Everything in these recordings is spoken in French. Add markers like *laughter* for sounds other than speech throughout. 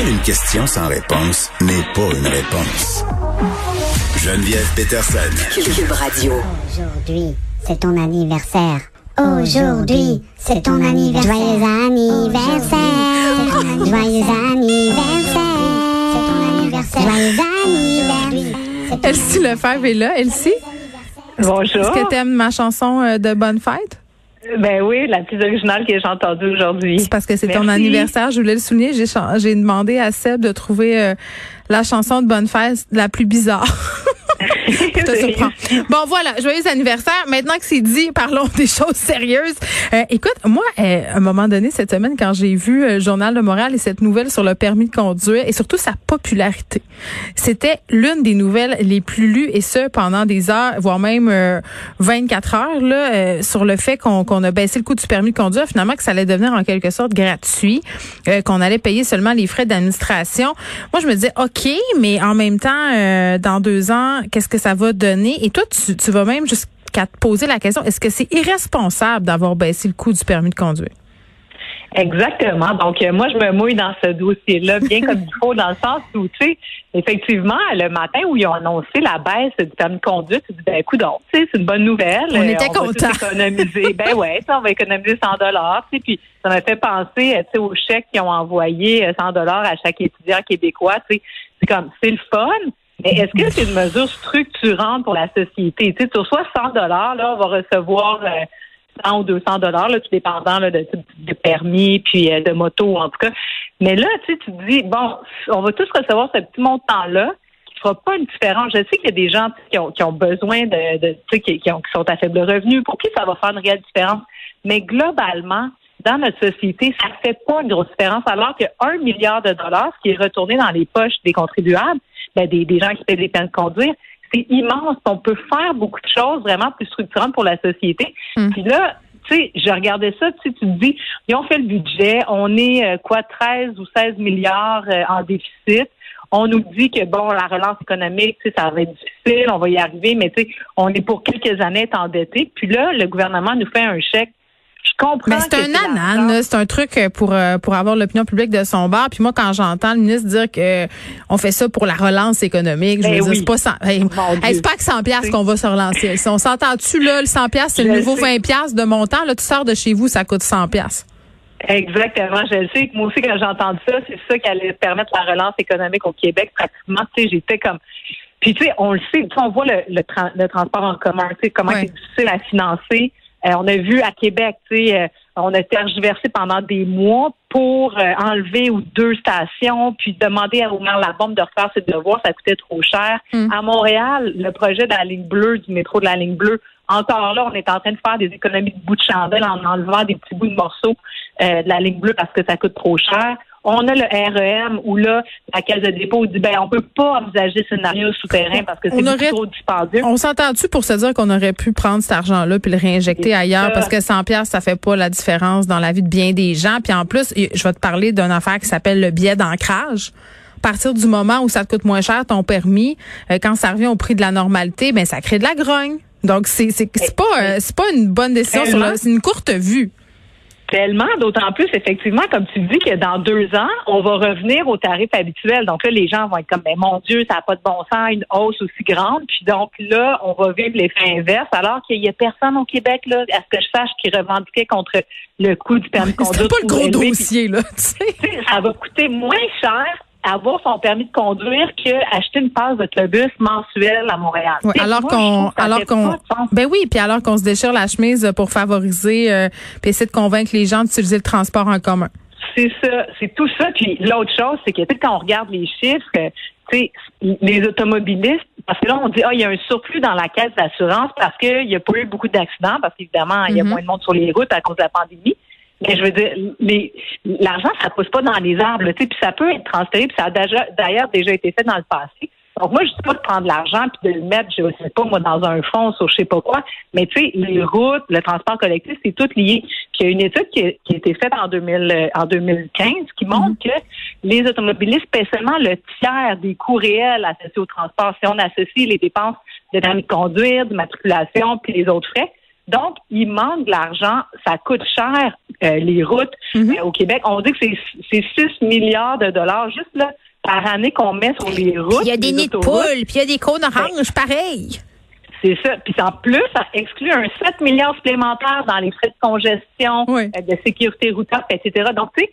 Pour une question sans réponse n'est pas une réponse. Geneviève Peterson. Cube Radio. Aujourd'hui, c'est ton anniversaire. Aujourd'hui, c'est ton anniversaire. Joyeux anniversaire. Joyeux anniversaire. C'est ton anniversaire. Joyeux anniversaire. Elsie Lefebvre est là. Elsie, Bonjour. est-ce que t'aimes ma chanson euh, de Bonne Fête? Ben oui, la plus originale que j'ai entendue aujourd'hui. C'est parce que c'est ton anniversaire. Je voulais le souligner. J'ai demandé à Seb de trouver euh, la chanson de Bonne Fête la plus bizarre. *laughs* *laughs* pour te surprendre. Bon, voilà, joyeux anniversaire. Maintenant que c'est dit, parlons *laughs* des choses sérieuses. Euh, écoute, moi, euh, à un moment donné, cette semaine, quand j'ai vu euh, le Journal de Montréal et cette nouvelle sur le permis de conduire et surtout sa popularité, c'était l'une des nouvelles les plus lues et ce, pendant des heures, voire même euh, 24 heures, là, euh, sur le fait qu'on qu'on a baissé le coût du permis de conduire, finalement que ça allait devenir en quelque sorte gratuit, euh, qu'on allait payer seulement les frais d'administration. Moi, je me disais, OK, mais en même temps, euh, dans deux ans, qu'est-ce que ça va donner? Et toi, tu, tu vas même jusqu'à te poser la question, est-ce que c'est irresponsable d'avoir baissé le coût du permis de conduire? Exactement. Donc, euh, moi, je me mouille dans ce dossier-là bien comme il faut, dans le sens où, tu sais, effectivement, le matin où ils ont annoncé la baisse du permis de conduite, tu dis, ben, écoute, c'est une bonne nouvelle. On Euh, était va contents. tous économiser. *laughs* ben ouais, ça, on va économiser 100 dollars. Tu sais, puis ça m'a fait penser, euh, tu sais, aux chèques qui ont envoyé euh, 100 dollars à chaque étudiant québécois. Tu sais, c'est comme, c'est le fun. Mais est-ce que c'est une mesure structurante pour la société? Tu sais, reçois 100 dollars, là, on va recevoir euh, 100 ou 200 dollars, tout dépendant là, de, permis puis euh, de moto en tout cas. Mais là, tu te dis bon, on va tous recevoir ce petit montant-là qui fera pas une différence. Je sais qu'il y a des gens qui ont, besoin de, de qui, ont- qui sont à faible revenu, pour qui ça va faire une réelle différence? Mais globalement, dans notre société, ça fait pas une grosse différence, alors que un milliard de dollars, ce qui est retourné dans les poches des contribuables, ben, des, des gens qui paient des peines de conduire, c'est immense. On peut faire beaucoup de choses vraiment plus structurantes pour la société. Hmm. Puis là, tu sais, je regardais ça, tu sais, tu te dis, ils ont fait le budget, on est euh, quoi, 13 ou 16 milliards euh, en déficit. On nous dit que bon, la relance économique, tu sais, ça va être difficile, on va y arriver, mais tu sais, on est pour quelques années endetté. Puis là, le gouvernement nous fait un chèque. Je comprends. Mais c'est un l'argent- anan, là. c'est un truc euh, pour euh, pour avoir l'opinion publique de son bar. Puis moi, quand j'entends le ministre dire que on fait ça pour la relance économique, je Ben veux dire, oui. c'est pas 100, hey, c'est pas que 100 pièces qu'on va se relancer. Si on s'entend-tu là, le 100 pièces, c'est le nouveau sais. 20 pièces de montant. Là, tu sors de chez vous, ça coûte 100 pièces. Exactement, je le sais. Moi aussi, quand j'ai entendu ça, c'est ça qui allait permettre la relance économique au Québec. Pratiquement, tu sais, j'étais comme. Puis, tu sais, on le sait, tu sais, on voit le, le, tra- le transport en commun, tu sais, comment Ouais. c'est difficile à financer. Euh, on a vu à Québec, tu sais, euh, on a tergiversé pendant des mois pour euh, enlever ou deux stations, puis demander au maire la bombe de refaire ses devoirs, ça coûtait trop cher. Mm. À Montréal, le projet de la ligne bleue, du métro de la ligne bleue, encore là, on est en train de faire des économies de bout de chandelle en enlevant des petits bouts de morceaux euh, de la ligne bleue parce que ça coûte trop cher. On a le REM où là, la caisse de dépôt dit ben on peut pas envisager ce scénario souterrain parce que c'est beaucoup trop dispendieux. On s'entend-tu pour se dire qu'on aurait pu prendre cet argent-là puis le réinjecter ailleurs? ça. parce que 100 pièces ça fait pas la différence dans la vie de bien des gens. Puis en plus, je vais te parler d'une affaire qui s'appelle le billet d'ancrage. À partir du moment où ça te coûte moins cher ton permis, euh, quand ça revient au prix de la normalité, ben ça crée de la grogne. Donc c'est c'est c'est pas euh, c'est pas une bonne décision c'est une courte vue. Tellement, d'autant plus, effectivement, comme tu dis, que dans deux ans, on va revenir au tarif habituel. Donc là, les gens vont être comme, ben mon Dieu, ça n'a pas de bon sens, une hausse aussi grande. Puis donc là, on va vivre l'effet inverse, alors qu'il y a personne au Québec, là, à ce que je sache, qui revendiquait contre le coût du permis de conduire. C'est pas le gros élevé. Dossier là, tu sais, *laughs* ça va coûter moins cher avoir son permis de conduire que acheter une passe d'autobus mensuelle à Montréal. Alors qu'on alors qu'on ben oui, puis alors qu'on se déchire la chemise pour favoriser euh, puis essayer de convaincre les gens d'utiliser le transport en commun. C'est ça, c'est tout ça. Puis l'autre chose, c'est que quand on regarde les chiffres, euh, tu sais, les automobilistes, parce que là, on dit, ah, il y a un surplus dans la caisse d'assurance parce qu'il n'y a pas eu beaucoup d'accidents, parce qu'évidemment, il y a Mhm. moins de monde sur les routes à cause de la pandémie. Mais je veux dire, les, l'argent, ça pousse pas dans les arbres, tu sais, puis ça peut être transféré, puis ça a déjà, d'ailleurs déjà été fait dans le passé. Donc moi, je dis pas de prendre l'argent puis de le mettre, je sais pas moi, dans un fonds sur je sais pas quoi, mais tu sais, les routes, le transport collectif, c'est tout lié. Puis il y a une étude qui a, qui a été faite en 2000, euh, en 2015 qui montre que les automobilistes paient seulement le tiers des coûts réels associés au transport si on associe les dépenses de permis de conduire, de matriculation puis les autres frais. Donc, il manque de l'argent, ça coûte cher euh, les routes euh, au Québec. On dit que c'est c'est 6 milliards de dollars juste là par année qu'on met sur les routes. Il y a des nids de poules, puis il y a des cônes oranges, pareil. C'est ça. Puis en plus, ça exclut un 7 milliards supplémentaires dans les frais de congestion, Oui. euh, de sécurité routière, etc. Donc, tu sais,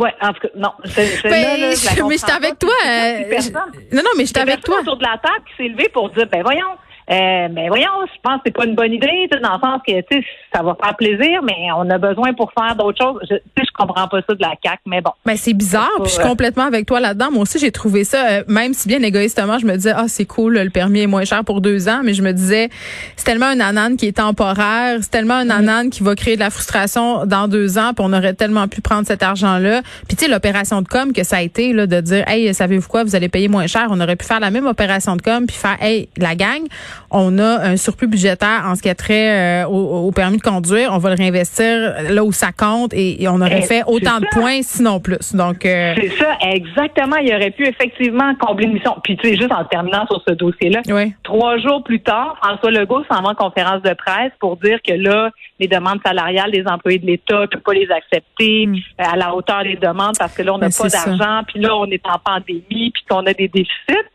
ouais, en tout cas, non. c'est- c'est Ben, là, là, je je- mais comprends avec toi. Euh, je- non, non, mais y a avec toi. autour de la table qui s'est levé pour dire, ben voyons, euh, ben voyons, je pense que c'est pas une bonne idée, tu sais, dans le sens que, tu sais, ça va faire plaisir, mais on a besoin pour faire d'autres choses. Je, tu sais, je comprends pas ça de la CAQ, mais bon. Ben, c'est bizarre, puis je suis euh, complètement avec toi là-dedans. Moi aussi, j'ai trouvé ça, euh, même si bien égoïstement, je me disais, ah, c'est cool, le permis est moins cher pour deux ans, mais je me disais, c'est tellement un anane qui est temporaire, c'est tellement un anane qui va créer de la frustration dans deux ans, puis on aurait tellement pu prendre cet argent-là. Puis tu sais, l'opération de com que ça a été, là, de dire, hey, savez-vous quoi, vous allez payer moins cher, on aurait pu faire la même opération de com, puis faire, hey, la gang, on a un surplus budgétaire en ce qui a trait euh, au, au permis de conduire, on va le réinvestir là où ça compte, et, et on aurait Eh, fait autant de points, sinon plus. Donc, euh, C'est ça, exactement. Il aurait pu effectivement combler une mission. Puis, tu sais, juste en terminant sur ce dossier-là, Oui. trois jours plus tard, François Legault s'en va en conférence de presse pour dire que là, les demandes salariales des employés de l'État, ne peuvent pas les accepter Mm. euh, à la hauteur des demandes parce que là, on n'a Mais pas d'argent, puis là, on est en pandémie, puis qu'on a des déficits.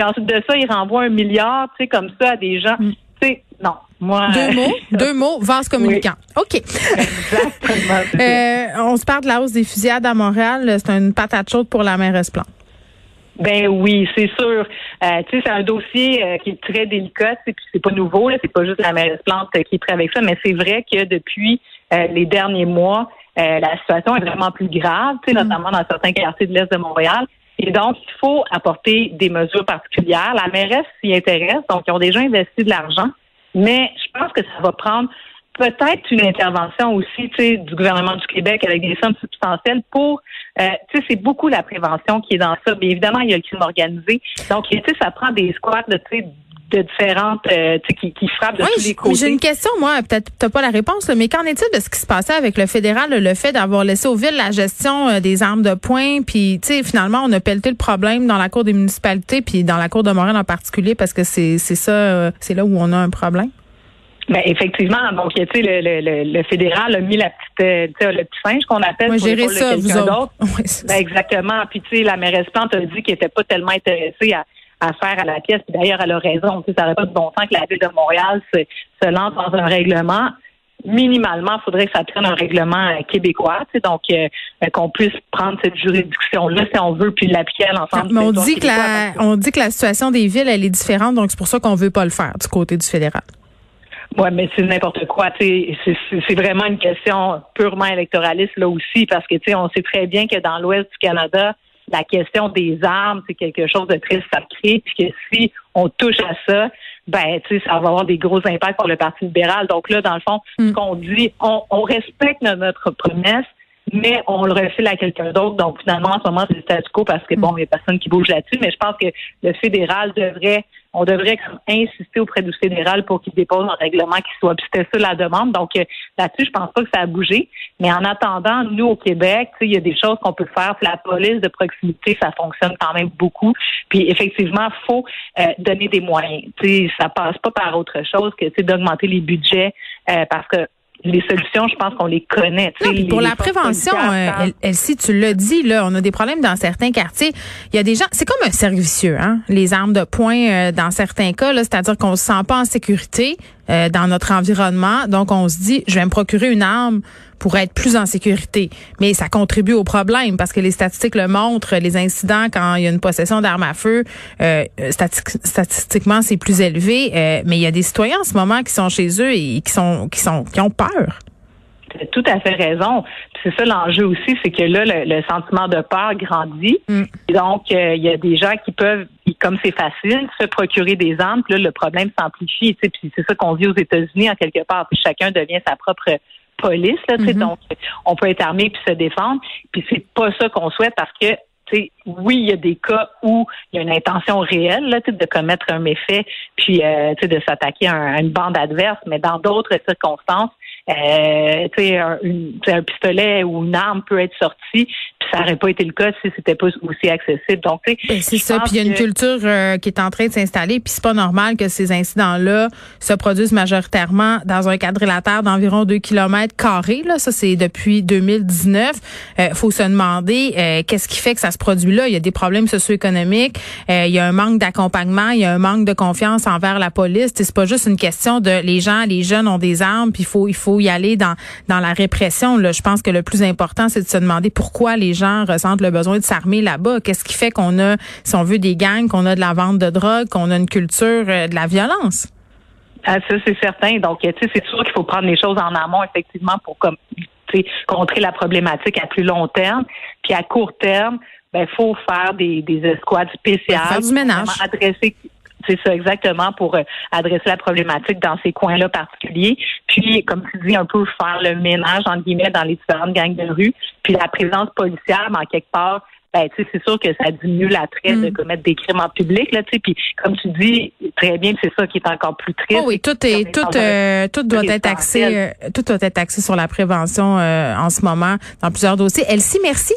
Puis ensuite de ça, il renvoie un milliard, tu sais, comme ça à des gens. Mm. Tu sais, non, moi... Deux mots, *laughs* deux mots, vase communicant. OK. Exactement. *laughs* Euh, on se parle de la hausse des fusillades à Montréal. C'est une patate chaude pour la mairesse Plante. Ben oui, c'est sûr. Euh, tu sais, c'est un dossier euh, qui est très délicat. Puis c'est pas nouveau, là, c'est pas juste la mairesse Plante euh, qui est prête avec ça, mais c'est vrai que depuis euh, les derniers mois, euh, la situation est vraiment plus grave, tu sais, notamment dans certains quartiers de l'est de Montréal. Et donc, il faut apporter des mesures particulières. La mairesse s'y intéresse, donc ils ont déjà investi de l'argent, mais je pense que ça va prendre peut-être une intervention aussi tu sais, du gouvernement du Québec avec des sommes substantielles pour, euh, tu sais, c'est beaucoup la prévention qui est dans ça. Mais évidemment, il y a le crime organisé. Donc, tu sais, ça prend des squats de, tu sais, de différentes, euh, qui, qui frappent de Oui, tous les j'ai côtés. j'ai une question, moi. Peut-être t'as pas la réponse, là, mais qu'en est-il de ce qui se passait avec le fédéral, le fait d'avoir laissé aux villes la gestion euh, des armes de poing, puis tu sais, finalement, on a pelleté le problème dans la cour des municipalités, puis dans la cour de Montréal en particulier, parce que c'est ça, euh, c'est là où on a un problème? Ben, effectivement, donc, tu sais, le, le, le, le fédéral a mis la petite, tu sais, le petit singe qu'on appelle pour gérer ça, vous autres. *laughs* Oui, Ben, exactement. Puis, tu sais, la mairesse Plante a dit qu'elle n'était pas tellement intéressée à, à faire à la pièce. Puis d'ailleurs, elle a raison. Ça n'aurait pas de bon sens que la ville de Montréal se, se lance dans un règlement. Minimalement, il faudrait que ça prenne un règlement euh, québécois, tu sais, donc euh, euh, qu'on puisse prendre cette juridiction-là si on veut, puis l'appliquer à l'ensemble Mais on dit que la, on dit que la situation des villes, elle est différente, donc c'est pour ça qu'on veut pas le faire du côté du fédéral. Ouais, mais c'est n'importe quoi. tu sais. C'est vraiment une question purement électoraliste là aussi, parce que tu sais, on sait très bien que dans l'Ouest du Canada, la question des armes, c'est quelque chose de très sacré, puis que si on touche à ça, ben tu sais, ça va avoir des gros impacts pour le Parti libéral. Donc là, dans le fond, Mm. ce qu'on dit, on, on respecte notre, promesse, mais on le refile à quelqu'un d'autre. Donc finalement, en ce moment, c'est le statu quo parce que bon, il n'y a personne qui bouge là-dessus. Mais je pense que le fédéral devrait, on devrait insister auprès du fédéral pour qu'il dépose un règlement qui soit. C'était ça la demande. Donc euh, là-dessus, je pense pas que ça a bougé. Mais en attendant, nous au Québec, il y a des choses qu'on peut faire. La police de proximité, ça fonctionne quand même beaucoup. Puis effectivement, faut euh, donner des moyens. Sais, ça passe pas par autre chose que d'augmenter les budgets euh, parce que les solutions, je pense qu'on les connaît. Non, les- pour la prévention, euh, Elle- Elsie, tu l'as dit, là, on a des problèmes dans certains quartiers. Il y a des gens, c'est comme un cercle vicieux, hein, les armes de poing euh, dans certains cas, là, c'est-à-dire qu'on se sent pas en sécurité euh, dans notre environnement, donc on se dit, je vais me procurer une arme pour être plus en sécurité. Mais ça contribue au problème parce que les statistiques le montrent, les incidents quand il y a une possession d'armes à feu, euh, stati- statistiquement c'est plus élevé. euh, mais il y a des citoyens en ce moment qui sont chez eux et qui sont qui sont qui ont peur. Tout à fait raison. C'est ça l'enjeu aussi, c'est que là, le, le sentiment de peur grandit. Mm. Et Donc, euh, il y a des gens qui peuvent, comme c'est facile, se procurer des armes. Puis là, le problème s'amplifie. Puis c'est ça qu'on vit aux États-Unis en quelque part. Puis chacun devient sa propre police. Là, Mhm. Donc, on peut être armé puis se défendre. Puis c'est pas ça qu'on souhaite parce que tu sais, oui, il y a des cas où il y a une intention réelle là, tu sais, de commettre un méfait, puis euh, tu sais, de s'attaquer à, un- à une bande adverse, mais dans d'autres circonstances, euh, un, une- un pistolet ou une arme peut être sorti, puis ça n'aurait pas été le cas si c'était pas aussi accessible. Donc, Ben, c'est ça. Puis il y a une culture euh, qui est en train de s'installer. Puis c'est pas normal que ces incidents-là se produisent majoritairement dans un quadrilatère d'environ 2 km carrés. Là, ça c'est depuis 2019. Euh, faut se demander euh, qu'est-ce qui fait que ça se produit là? Il y a des problèmes socio-économiques. Euh, il y a un manque d'accompagnement. Il y a un manque de confiance envers la police. C'est pas juste une question de les gens, les jeunes ont des armes. Puis il faut il faut y aller dans dans la répression. Là, je pense que le plus important c'est de se demander pourquoi les gens ressentent le besoin de s'armer là-bas. Qu'est-ce qui fait qu'on a, si on veut, des gangs, qu'on a de la vente de drogue, qu'on a une culture euh, de la violence? Ah, ça, c'est certain. Donc, tu sais, c'est sûr qu'il faut prendre les choses en amont, effectivement, pour comme, contrer la problématique à plus long terme. Puis à court terme, ben, faut faire des, des escouades spéciales. Faire du ménage. Adresser, c'est ça, exactement, pour euh, adresser la problématique dans ces coins-là particuliers. Puis, comme tu dis, un peu faire le ménage, entre guillemets, dans les différentes gangs de rue. Puis la présence policière, en quelque part, ben, tu sais, c'est sûr que ça diminue l'attrait Mm. de commettre des crimes en public, là, tu sais. Puis, comme tu dis, très bien, c'est ça qui est encore plus triste. Oh oui, tout est tout euh, tout doit être axé euh, tout doit être axé sur la prévention euh, en ce moment dans plusieurs dossiers. Elsie, merci.